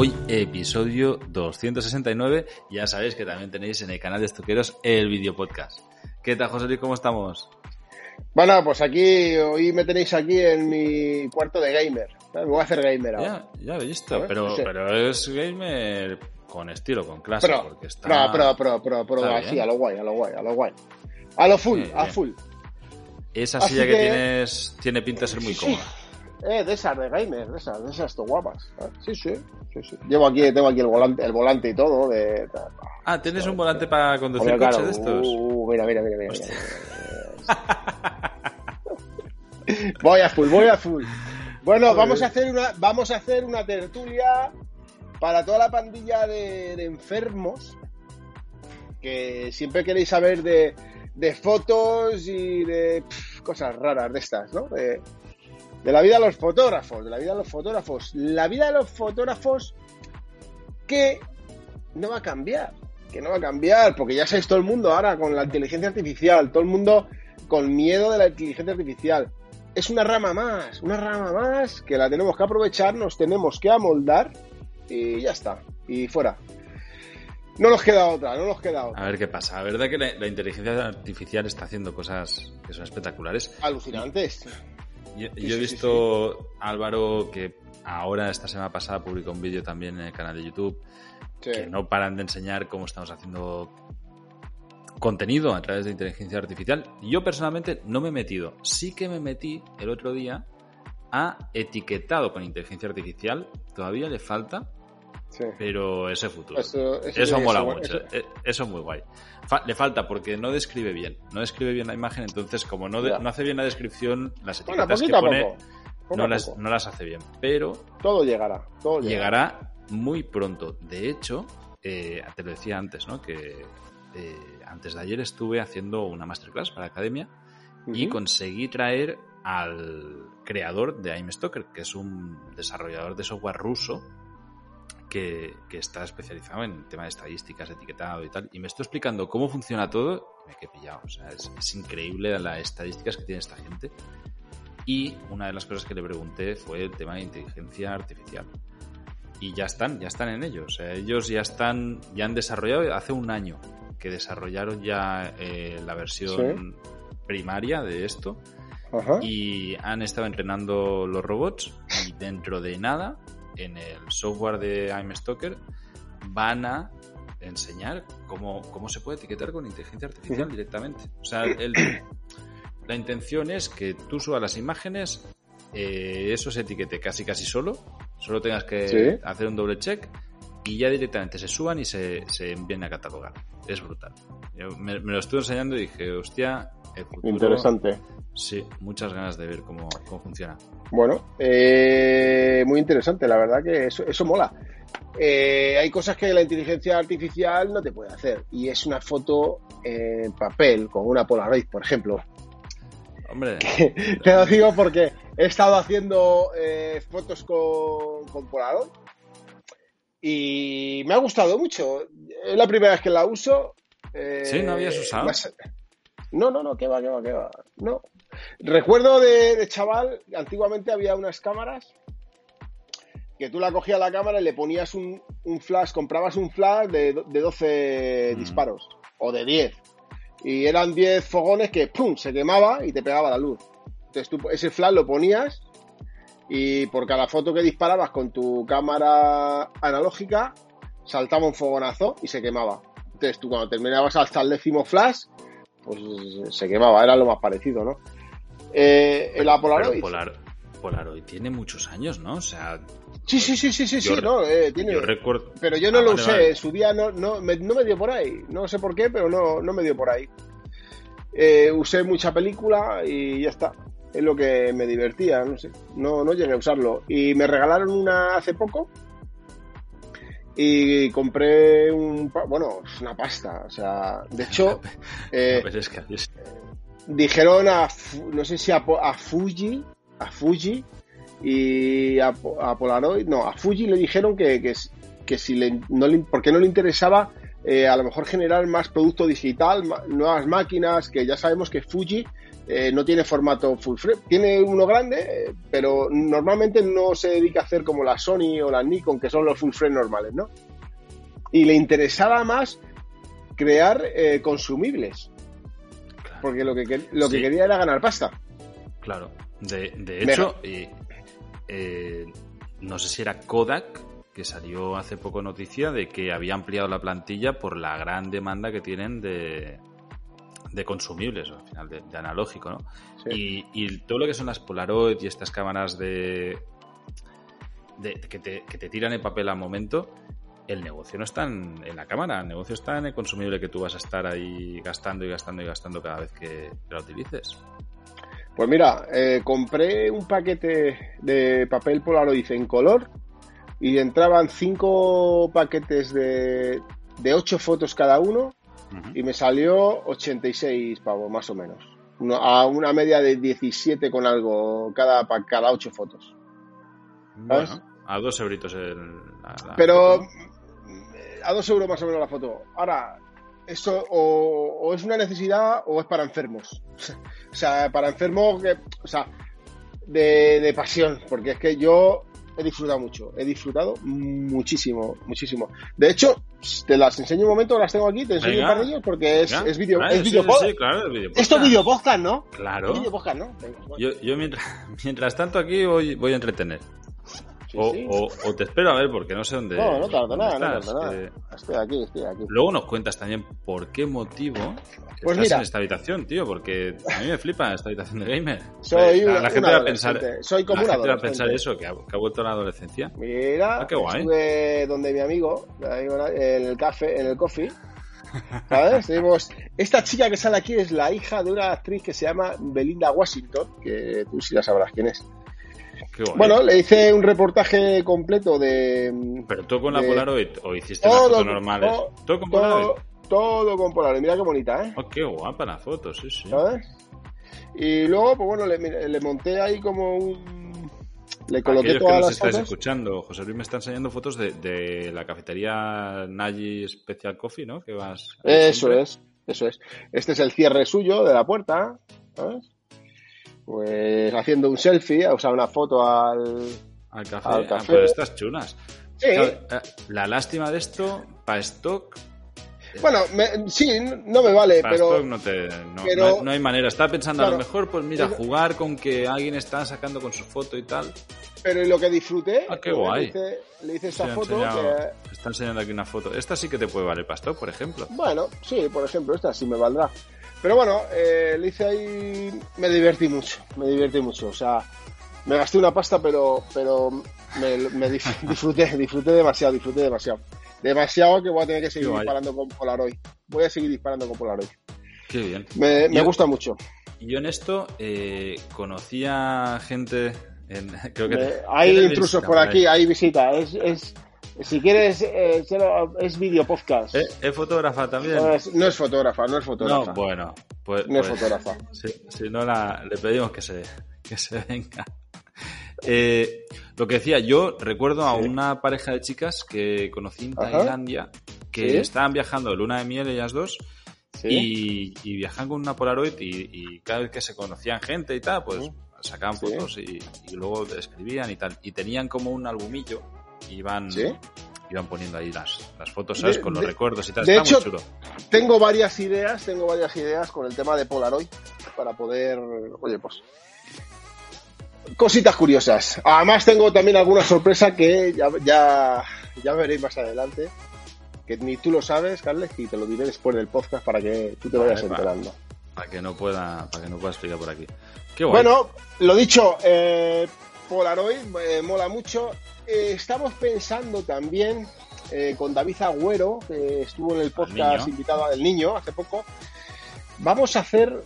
Hoy episodio 269. Ya sabéis que también tenéis en el canal de Estoqueros el video podcast. ¿Qué tal, José Luis? ¿Cómo estamos? Bueno, pues aquí, hoy me tenéis aquí en mi cuarto de gamer. Me voy a hacer gamer ahora. Ya, ya he visto, pero, Sí. pero es gamer con estilo, con clase, Pero, porque está... pero, pero, pero, pero, está así, a lo guay, a lo guay, a lo guay. A lo full, Sí, a bien. full. Esa Así silla que, que- tienes tiene pinta de ser muy Sí, cómoda. Eh, de esas, de gamer, de esas, de esas to guapas. Eh, Sí, sí, sí, sí. Llevo aquí, tengo aquí el volante, el volante y todo. De, Ah, ¿tienes un volante para conducir Hombre, coche claro, de estos? uh, mira, mira, mira, mira. mira. voy a full, voy a full. Bueno, vamos a hacer una, vamos a hacer una tertulia para toda la pandilla de, de enfermos que siempre queréis saber de, de fotos y de cosas raras de estas, ¿no? De, de la vida de los fotógrafos, de la vida de los fotógrafos. La vida de los fotógrafos que no va a cambiar, que no va a cambiar, porque ya sabéis todo el mundo ahora con la inteligencia artificial, todo el mundo con miedo de la inteligencia artificial. Es una rama más, una rama más que la tenemos que aprovechar, nos tenemos que amoldar y ya está, y fuera. No nos queda otra, no nos queda otra. A ver qué pasa. La verdad que la, la inteligencia artificial está haciendo cosas que son espectaculares. Alucinantes. Yo, he sí, visto Álvaro que ahora, esta semana pasada, publicó un vídeo también en el canal de YouTube que no paran de enseñar cómo estamos haciendo contenido a través de inteligencia artificial. Yo personalmente no me he metido. Sí que me metí el otro día a etiquetado con inteligencia artificial. Todavía le falta, Sí. pero ese futuro. Eso, Eso, eso- mola eso- mucho. eso- eh, Eso es muy guay. Fa- le falta porque no describe bien. No describe bien la imagen, entonces como no, de- no hace bien la descripción, las Bueno, etiquetas que pone poco. Poco no las, no las hace bien. Pero Todo llegará. Todo llegará. llegará muy pronto. De hecho, eh, te lo decía antes, ¿no? Que eh, antes de ayer estuve haciendo una masterclass para la academia y conseguí traer al creador de IMStalker, que es un desarrollador de software ruso que, que está especializado en tema de estadísticas, etiquetado y tal. Y me estoy explicando cómo funciona todo. Me quedé pillado. O sea, es, es increíble las estadísticas que tiene esta gente. Y una de las cosas que le pregunté fue el tema de inteligencia artificial. Y ya están, ya están en ello. O sea, ellos ya están, ya han desarrollado hace un año que desarrollaron ya eh, la versión primaria de esto Ajá. y han estado entrenando los robots y dentro de nada en el software de IMStalker van a enseñar cómo, cómo se puede etiquetar con inteligencia artificial directamente. O sea, el- la intención es que tú subas las imágenes, eh, eso se etiquete casi casi solo, solo tengas que Sí. hacer un doble check y ya directamente se suban y se, se envíen a catalogar. Es brutal. Yo me, me lo estuve enseñando y dije, hostia, el futuro... Interesante. Sí, muchas ganas de ver cómo, cómo funciona. Bueno, eh, muy interesante, la verdad que eso, eso mola. Eh, hay cosas que la inteligencia artificial no te puede hacer y es una foto en papel con una Polaroid, por ejemplo. Hombre, Te lo digo porque he estado haciendo eh, fotos con, con Polaroid y me ha gustado mucho. Es la primera vez que la uso. ¿Sí? ¿No habías usado? más- No, no, no, que va, que va, que va. No. Recuerdo de, de chaval, antiguamente había unas cámaras que tú la cogías la cámara y le ponías un, un flash, comprabas un flash de, de 12 Mm. disparos o de 10. Y eran 10 fogones que ¡pum! se quemaba y te pegaba la luz. Entonces tú ese flash lo ponías y por cada foto que disparabas con tu cámara analógica saltaba un fogonazo y se quemaba. Entonces tú cuando terminabas hasta el décimo flash, pues se quemaba, era lo más parecido, ¿no? Eh, el pero Polaroid. Polar, Polaroid tiene muchos años, ¿no? O sea, Sí, sí, sí, sí, sí, Yo sí, no, eh, tiene... yo recuerdo... Pero yo no Ah, lo vale, usé, vale. en su día no, no, me, no me dio por ahí. No sé por qué, pero no, no me dio por ahí. Eh, usé mucha película y ya está. es lo que me divertía, no sé, no, no llegué a usarlo. Y me regalaron una hace poco y compré un, bueno, es una pasta, o sea, de hecho, eh, Pues es que es- dijeron a, no sé si a, Fuji, a Fuji y a, Po- a Polaroid, no, a Fuji le dijeron que, que, que si le, porque no le interesaba eh, a lo mejor generar más producto digital, nuevas máquinas, que ya sabemos que Fuji eh, no tiene formato full frame, tiene uno grande, pero normalmente no se dedica a hacer como la Sony o la Nikon, que son los full frame normales, ¿no? Y le interesaba más crear eh, consumibles. Porque lo que, lo que Sí. quería era ganar pasta. Claro. De, de hecho, eh, eh, no sé si era Kodak que salió hace poco noticia de que había ampliado la plantilla por la gran demanda que tienen de, de consumibles, al final, de, de analógico, ¿no? Sí. Y, y todo lo que son las Polaroid y estas cámaras de, de- que, te, que te tiran el papel al momento, el negocio no está en, en la cámara, el negocio está en el consumible que tú vas a estar ahí gastando y gastando y gastando cada vez que la utilices. Pues mira, eh, compré un paquete de papel Polaroid en color y entraban cinco paquetes de, de ocho fotos cada uno y me salió 86 pavos, más o menos. A una media de 17 con algo cada, cada ocho fotos. ¿sabes? Bueno, a dos euritos el, la- la Pero foto. A dos euros más o menos la foto. Ahora, esto o, o es una necesidad o es para enfermos. O sea, para enfermos que, o sea, de, de pasión, porque es que yo he disfrutado mucho, he disfrutado muchísimo, muchísimo. De hecho, te las enseño un momento, las tengo aquí, te enseño Venga. un par de ellos porque es, Venga, es video, vale, es sí, video sí, pod- sí, claro, es video Esto es video podcast, ¿no? Claro. Es video podcast, ¿no? Venga, bueno. Yo, yo mientras, mientras tanto aquí voy, voy a entretener. Sí, o, sí. o- o te espero a ver porque no sé dónde. No, no tardo dónde nada, no estás, tardo nada. que- Estoy aquí, estoy aquí. Luego nos cuentas también por qué motivo Pues estás mira. en esta habitación, tío, porque a mí me flipa esta habitación de gamer. Soy la, una- la gente un va a pensar, adolescente. Soy como la un gente va a pensar eso, que ha, que ha vuelto a la adolescencia. Mira, Ah, qué guay. estuve donde mi amigo, mi amigo en el café, en el coffee. ¿Sabes? Tenemos esta chica que sale aquí es la hija de una actriz que se llama Belinda Washington, que tú sí la sabrás quién es. Bueno, le hice un reportaje completo de Pero tú con la de- Polaroid o hiciste Todo, las fotos normales. todo, todo con Polaroid. todo, todo con Polaroid. Mira qué bonita, ¿eh? Oh, qué guapa la foto, sí, sí. ¿Sabes? Y luego, pues bueno, le, le monté ahí como un... Le coloqué Aquellos que todas nos las estáis fotos. escuchando, José Luis me está enseñando fotos de, de la cafetería Nagy Special Coffee, ¿no? Que vas. Eso siempre. es, eso es. Este es el cierre suyo de la puerta, ¿sabes? Pues haciendo un selfie, o sea, una foto al... Al café. Al Ah, café. pues estas chulas. Sí, Claro, eh, la lástima de esto, para stock. bueno, me- sí, no me vale, Para pero... stock no, te, no, pero- no hay, no hay manera. Estaba pensando, a lo mejor, pues mira, jugar con que alguien está sacando con su foto y tal. Pero lo que disfruté, Ah, qué guay. Le, hice, le hice esta foto enseñado- que, Está enseñando aquí una foto. Esta sí que te puede valer para stock, por ejemplo. bueno, sí, por ejemplo, esta sí me valdrá. Pero bueno, eh, le hice ahí, me divertí mucho, me divertí mucho, o sea, me gasté una pasta, pero, pero me, me disfruté, disfruté demasiado, disfruté demasiado. Demasiado que voy a tener que seguir disparando con Polaroid. Voy a seguir disparando con Polaroid. Qué bien. Me, me Yo- gusta mucho. Y yo en esto eh, conocía gente. En, creo que Me- hay ¿tienes intrusos por aquí, hay visita. Es, es, si quieres, eh, es video podcast. ¿Eh? ¿Es fotógrafa también? No es, no es fotógrafa, no es fotógrafa. No, bueno, pues, No es pues, fotógrafa. Si, si no la, le pedimos que se, que se venga. Eh, lo que decía, yo recuerdo a Sí. una pareja de chicas que conocí en Ajá. Tailandia que Sí. estaban viajando de luna de miel ellas dos Sí. y, y viajaban con una Polaroid y, y cada vez que se conocían gente y tal, pues sacaban fotos y, y luego escribían y tal. Y tenían como un albumillo y iban, Sí. poniendo ahí las, las fotos, ¿sabes? De- con los de- recuerdos y tal. de Está hecho, muy chulo. Tengo varias ideas, tengo varias ideas con el tema de Polaroid para poder, oye, pues cositas curiosas. Además tengo también alguna sorpresa que ya, ya, ya veréis más adelante, que ni tú lo sabes, Carles, y te lo diré después del podcast para que tú te vayas Vale, enterando. Para que no pueda, para que no pueda explicar por aquí. Qué. Bueno, lo dicho, eh, Polaroid eh, mola mucho. Eh, estamos pensando también eh, con David Agüero, que estuvo en el podcast invitado del niño hace poco. Vamos a hacer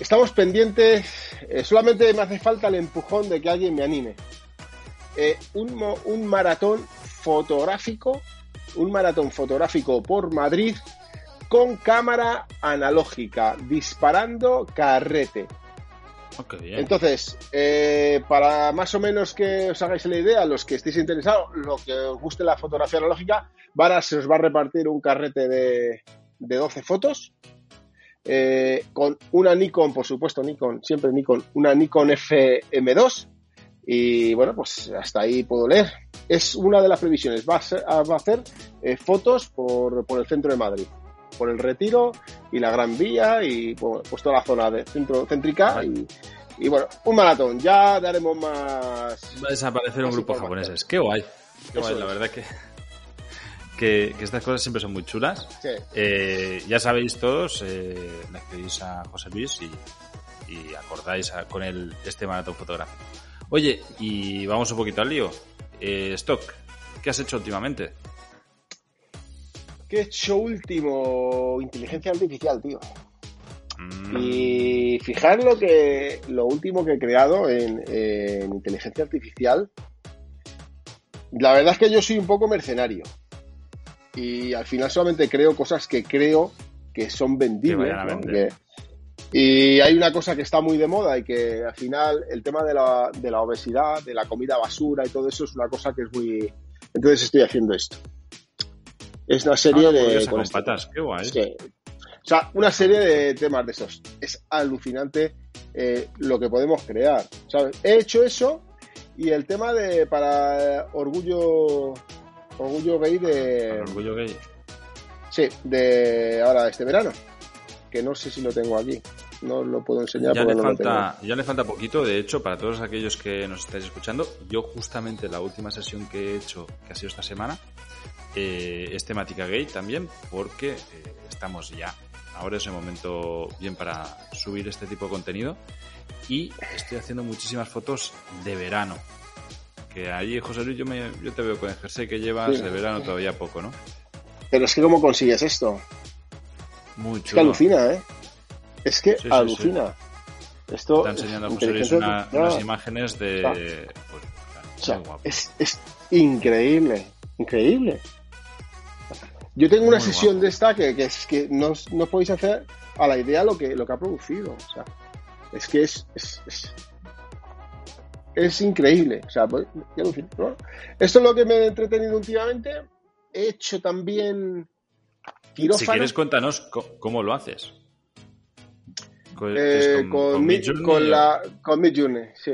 estamos pendientes, eh, solamente me hace falta el empujón de que alguien me anime. Eh, un, un maratón fotográfico, un maratón fotográfico por Madrid con cámara analógica, disparando carrete. Entonces, eh, para más o menos que os hagáis la idea, los que estéis interesados, lo que os guste la fotografía analógica, van se os va a repartir un carrete de, de 12 fotos. Eh, con una Nikon, por supuesto, Nikon, siempre Nikon, una Nikon FM2. Y bueno, pues hasta ahí puedo leer. Es una de las previsiones. Va a, hacer eh, fotos por, por el centro de Madrid por el Retiro y la Gran Vía y pues, toda la zona de centro céntrica y, bueno, un maratón. Ya daremos más. Va a desaparecer un grupo japoneses. Qué guay. Qué guay, la verdad que, que, estas cosas siempre son muy chulas. Eh, ya sabéis todos, eh, le escribís a José Luis y, acordáis con él este maratón fotográfico. Oye, y vamos un poquito al lío. Eh, Stock, ¿qué has hecho últimamente? ¿Qué he hecho último? Inteligencia artificial, tío. Mm. Y fijar lo que lo último que he creado en, inteligencia artificial. La verdad es que yo soy un poco mercenario. Y al final solamente creo cosas que creo que son vendibles. y hay una cosa que está muy de moda y que al final el tema de la, de la obesidad, de la comida basura y todo eso es una cosa que es muy... Entonces estoy haciendo esto. Es una serie ah, de. Con patas, qué guay. O sea, una serie de temas de esos. Es alucinante eh, lo que podemos crear. ¿sabes? He hecho eso y el tema de para orgullo orgullo gay de orgullo gay. Sí, de ahora este verano, que no sé si lo tengo aquí. No lo puedo enseñar. Ya, le, falta, ya le falta poquito, de hecho, para todos aquellos que nos estáis escuchando, yo justamente la última sesión que he hecho, que ha sido esta semana, eh, es temática gay también porque eh, estamos ya. Ahora es el momento bien para subir este tipo de contenido y estoy haciendo muchísimas fotos de verano. Que ahí, José Luis, yo, me, yo te veo con el jersey que llevas de verano todavía poco, ¿no? Pero es que ¿cómo consigues esto? Mucho. Es que alucina, ¿eh? Es que alucina. Esto Está enseñando a José Luis unas imágenes de... Pues, es, es increíble, increíble. Yo tengo una sesión de esta que, es que no, no, podéis hacer a la idea lo que, lo que ha producido. O sea, es que es, es, increíble. O sea, pues, Esto es lo que me he entretenido últimamente. He hecho también quirófano. Si quieres, cuéntanos cómo lo haces. Con, eh, con, con, la, con Midjourney, sí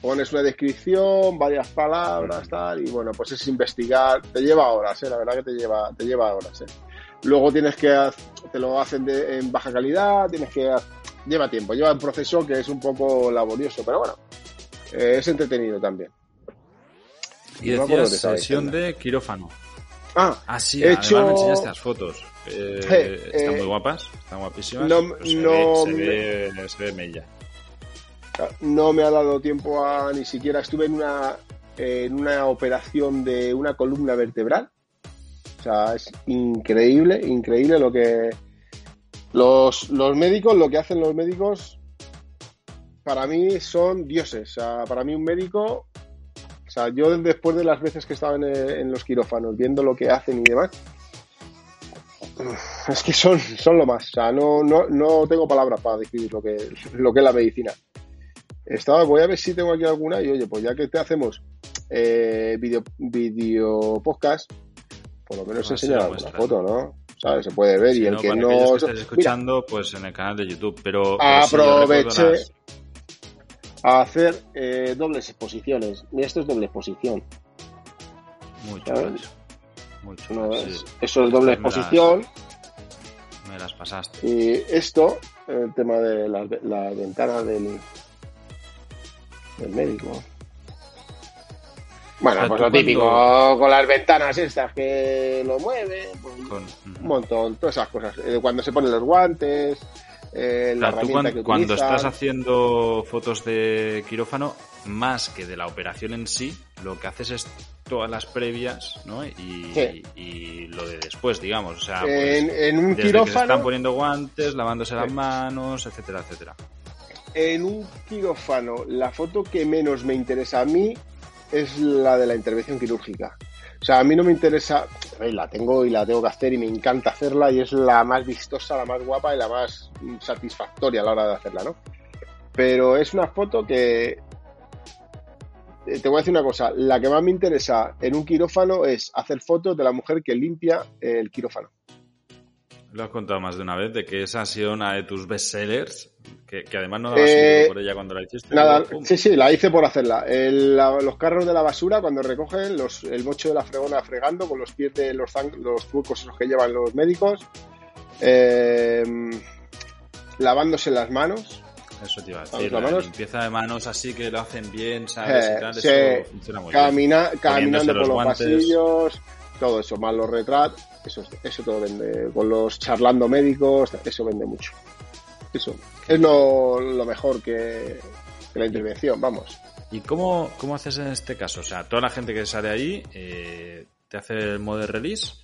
pones una descripción, varias palabras, tal, y bueno, pues es investigar, te lleva horas, ¿eh? la verdad que te lleva, te lleva horas. ¿eh? Luego tienes que, te lo hacen en baja calidad, tienes que, lleva tiempo, lleva un proceso que es un poco laborioso, pero bueno, eh, es entretenido también. Y decías sesión de quirófano. Ah, ah sí, he hecho... me enseñaste las fotos. Eh, están muy guapas, están guapísimas. No, no, se, ve, se, ve, se ve mella no me ha dado tiempo a ni siquiera estuve en una en una operación de una columna vertebral. O sea, es increíble, increíble lo que los, los médicos, lo que hacen los médicos, para mí son dioses. O sea, para mí un médico, o sea, yo después de las veces que estaba en, en los quirófanos, viendo lo que hacen y demás, es que son, son lo más. O sea, no, no, no tengo palabras para describir lo que, lo que es la medicina. Estaba, voy a ver si tengo aquí alguna y oye, pues ya que te hacemos eh, video, video podcast, por lo menos enseñar alguna foto, ¿no? ¿Sabes? Se puede ver y el que no... Que escuchando, pues en el canal de YouTube, pero... Aproveche a hacer eh, dobles exposiciones. Mira, esto es doble exposición. Mucho. Mucho. Eso es doble exposición. me las pasaste. Y esto, el tema de la, la ventana del, el médico. Bueno, pues lo típico, con las ventanas estas que lo mueven, pues un montón, todas esas cosas. Eh, cuando se ponen los guantes, eh, la cuando, cuando estás haciendo fotos de quirófano, más que de la operación en sí, lo que haces es todas las previas, ¿no? Y, Sí. y lo de después, digamos. O sea, En, pues, en un desde que se están poniendo guantes, lavándose las manos, etcétera, etcétera. en un quirófano, la foto que menos me interesa a mí es la de la intervención quirúrgica. O sea, a mí no me interesa, la tengo y la tengo que hacer y me encanta hacerla y es la más vistosa, la más guapa y la más satisfactoria a la hora de hacerla, ¿no? Pero es una foto que te voy a decir una cosa, la que más me interesa en un quirófano es hacer fotos de la mujer que limpia el quirófano. Lo has contado más de una vez, de que esa ha sido una de tus bestsellers, que, que además no dabas Eh, por ella cuando la hiciste. Nada, sí, sí, la hice por hacerla. El- la- los carros de la basura, cuando recogen los, el mocho de la fregona fregando con los pies de los, los esos que llevan los médicos, eh, lavándose las manos. Eso te iba a decir, la manos. limpieza de manos así que lo hacen bien, ¿sabes? Eh, y tal, sí, eso funciona muy bien. camina- caminando Poniéndose por los guantes. pasillos, todo eso, más los retratos, eso, eso todo vende. Con los charlando médicos, eso vende mucho. Eso es lo, lo mejor que, que la intervención, vamos. ¿Y cómo, cómo haces en este caso? O sea, toda la gente que sale ahí eh, te hace el modo release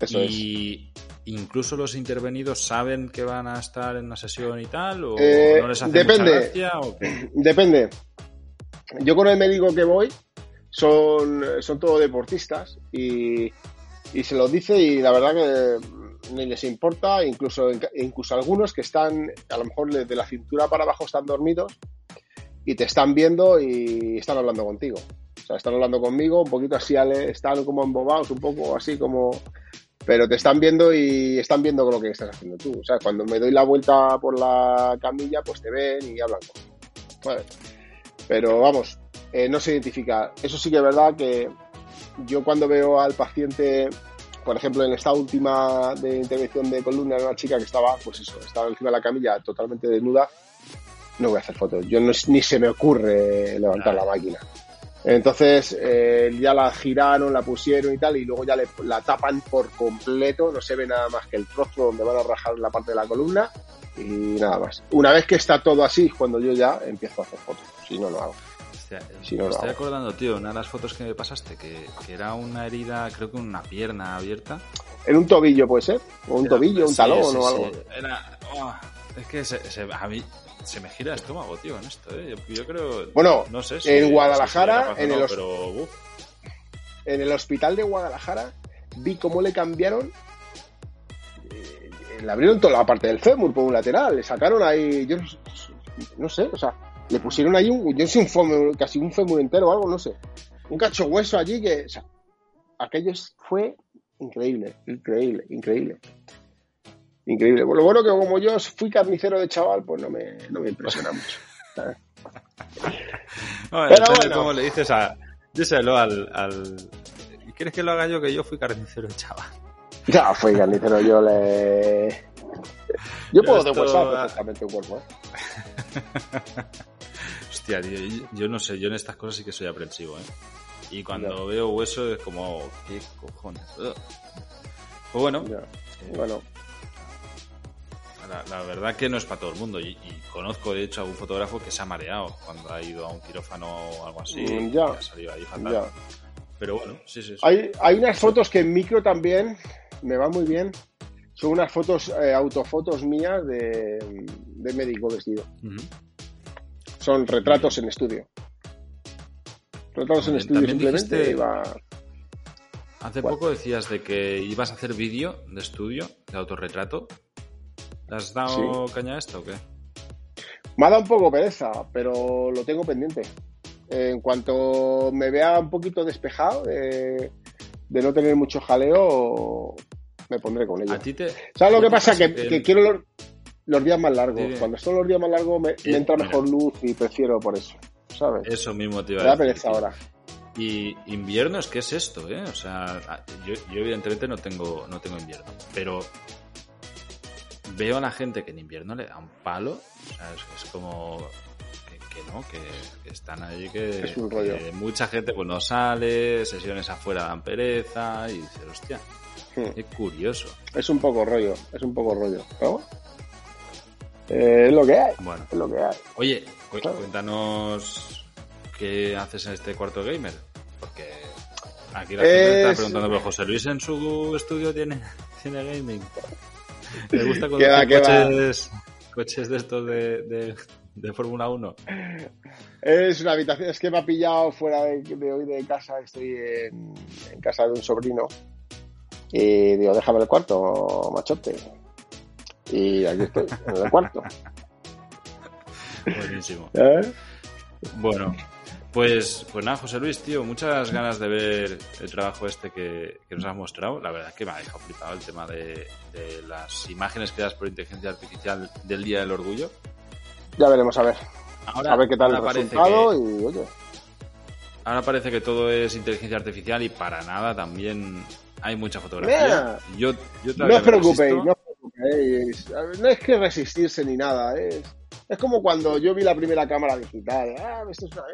Eso es. y incluso los intervenidos saben que van a estar en una sesión y tal o Eh, no les hace depende. mucha gracia o qué? Depende. Yo con el médico que voy son, son todos deportistas y, y se lo dice y la verdad que ni les importa, incluso, incluso algunos que están a lo mejor de la cintura para abajo están dormidos y te están viendo y están hablando contigo. O sea, están hablando conmigo, un poquito así, están como embobados, un poco así como... Pero te están viendo y están viendo lo que estás haciendo tú. O sea, cuando me doy la vuelta por la camilla, pues te ven y hablan conmigo. Vale. Pero vamos, eh, no se identifica. Eso sí que es verdad que yo cuando veo al paciente, por ejemplo, en esta última de intervención de columna, una chica que estaba, pues eso, estaba encima de la camilla totalmente desnuda, no voy a hacer fotos. Yo no, ni se me ocurre levantar la máquina. Entonces eh, ya la giraron, la pusieron y tal, y luego ya le- la tapan por completo, no se ve nada más que el trozo donde van a rajar la parte de la columna y nada más. Una vez que está todo así, cuando yo ya empiezo a hacer fotos, si no, lo hago. Hostia, Si no, me lo estoy hago. acordando, tío, una de las fotos que me pasaste, que, que era una herida, creo que una pierna abierta. En un tobillo puede ser, o un Era- tobillo, un sí, talón sí, o sí. algo. Era, oh, es que se, se- a mí se me gira el estómago, tío, en esto, ¿eh? Yo, yo creo... Bueno, no sé en Guadalajara, si en el no, hos- pero, uf, En el hospital de Guadalajara vi cómo le cambiaron, eh, le abrieron toda la parte del fémur por un lateral, le sacaron ahí, yo no, sé- no sé, o sea, le pusieron ahí un, yo sé un fémur, casi un fémur entero o algo, no sé, un cacho hueso allí que, o sea, aquello fue increíble, increíble, increíble. Increíble. Lo bueno que como yo fui carnicero de chaval, pues no me, no me impresiona mucho. ¿sabes? Bueno, Pero bueno. cómo le dices a... Díselo al, al... ¿Quieres que lo haga yo? Que yo fui carnicero, chaval. Ya fui carnicero, yo le... Yo puedo Esto- deshuesar perfectamente un cuerpo, ¿eh? Hostia, tío, yo- yo no sé, yo en estas cosas sí que soy aprensivo, ¿eh? Y cuando veo hueso es como, ¿qué cojones? Ugh. Pues bueno, eh, Bueno, la, la verdad que no es para todo el mundo. Y, y conozco, de hecho, a un fotógrafo que se ha mareado cuando ha ido a un quirófano o algo así. Mm, y ya. ha salido ahí fatal. ya. Pero bueno, sí, sí. sí. Hay, hay unas fotos que en micro también me van muy bien. Son unas fotos, eh, autofotos mías de, de médico vestido. Son retratos en estudio. Retratos en estudio simplemente. dijiste- iba- Hace ¿Cuál? poco decías de que ibas a hacer vídeo de estudio, de autorretrato. ¿Le has dado caña a esto o qué? Me ha dado un poco pereza, pero lo tengo pendiente. En cuanto me vea un poquito despejado de, de no tener mucho jaleo, me pondré con ello. A ti te. ¿Sabes lo ¿no que pasa? Que, quiero los, los días más largos. Sí. Cuando son los días más largos me, Sí, me entra mira. mejor luz y prefiero por eso. ¿Sabes? Eso mismo te Me iba da a decir. pereza tío. ahora. Y invierno es que es esto, ¿eh? O sea, yo, yo evidentemente no tengo, no tengo invierno, pero veo a la gente que en invierno le da un palo, o sea, es, es como que, que no, que, que están ahí que, Es un rollo. que mucha gente pues no sale, sesiones afuera dan pereza y dices, hostia, Hmm. qué curioso. Es un poco rollo, es un poco rollo. Bueno, eh, es lo que hay, Bueno, es lo que hay. oye, cu- Claro. cuéntanos qué haces en este cuarto gamer, porque Aquí la gente está preguntando, pero José Luis en su estudio tiene, tiene gaming. ¿Le gusta conducir coches, coches de estos de, de, de Fórmula 1? Es una habitación, es que me ha pillado fuera de, hoy de casa, estoy en, en, casa de un sobrino. Y digo, déjame el cuarto, machote. Y aquí estoy, en el cuarto. Buenísimo. ¿Eh? Bueno, pues, pues nada, José Luis, tío, muchas ganas de ver el trabajo este que, nos has mostrado. La verdad es que me ha dejado flipado el tema de, las imágenes que das por inteligencia artificial del Día del Orgullo. Ya veremos, a ver. Ahora, a ver qué tal el resultado y oye. Ahora parece que todo es inteligencia artificial y para nada también hay mucha fotografía. yo, no os preocupéis, no os preocupéis. No es que resistirse ni nada, es, es como cuando yo vi la primera cámara digital. Ah, esto es una...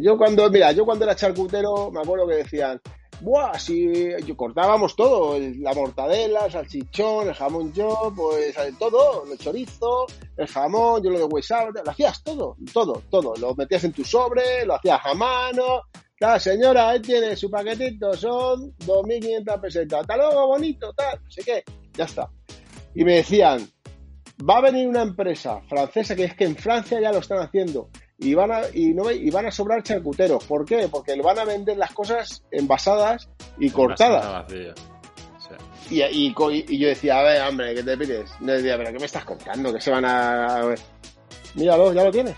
Yo cuando, mira, yo cuando era charcutero me acuerdo que decían, Buah, si yo cortábamos todo, la mortadela, el salchichón, el jamón yo, pues todo, el chorizo, el jamón, yo lo de huesado, lo hacías todo, todo, todo, lo metías en tu sobre, lo hacías a mano, la señora, ahí tiene su paquetito, son 2.500 pesetas, hasta luego, bonito, tal, no sé qué, ya está. Y me decían, va a venir una empresa francesa que es que en Francia ya lo están haciendo, y van a, y no, y van a sobrar charcuteros. ¿Por qué? Porque le van a vender las cosas envasadas y cortadas. Y, y, y, yo decía, a ver, hombre, ¿qué te pides? No decía, pero ¿qué me estás contando? Que se van a... Míralo, ya lo tienes.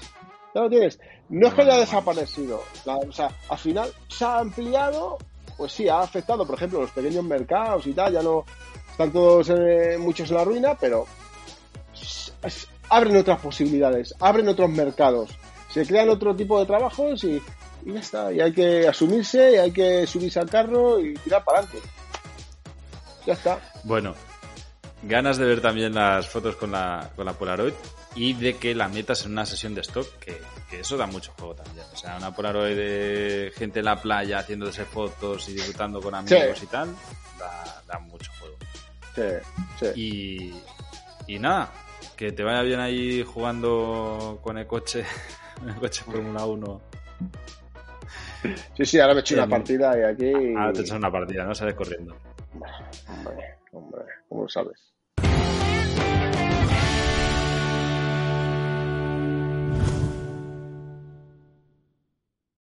Ya lo tienes. No es que haya desaparecido. o sea, al final se ha ampliado, pues sí, ha afectado, por ejemplo, los pequeños mercados y tal. Ya no están todos eh, muchos en la ruina, pero abren otras posibilidades, abren otros mercados se crean otro tipo de trabajos y, ya está. Y hay que asumirse, y hay que subirse al carro y tirar para adelante. Ya está. Bueno, ganas de ver también las fotos con la, con la Polaroid y de que la metas en una sesión de stock, que, eso da mucho juego también. O sea, una Polaroid de gente en la playa haciéndose fotos y disfrutando con amigos y tal, da, mucho juego. Sí, sí. Y, y nada, que te vaya bien ahí jugando con el coche el coche Fórmula 1. Sí, sí, ahora me he hecho una partida y aquí. Ahora te he hecho una partida, ¿no? Sales corriendo. Hombre, hombre, ¿cómo lo sabes?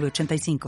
85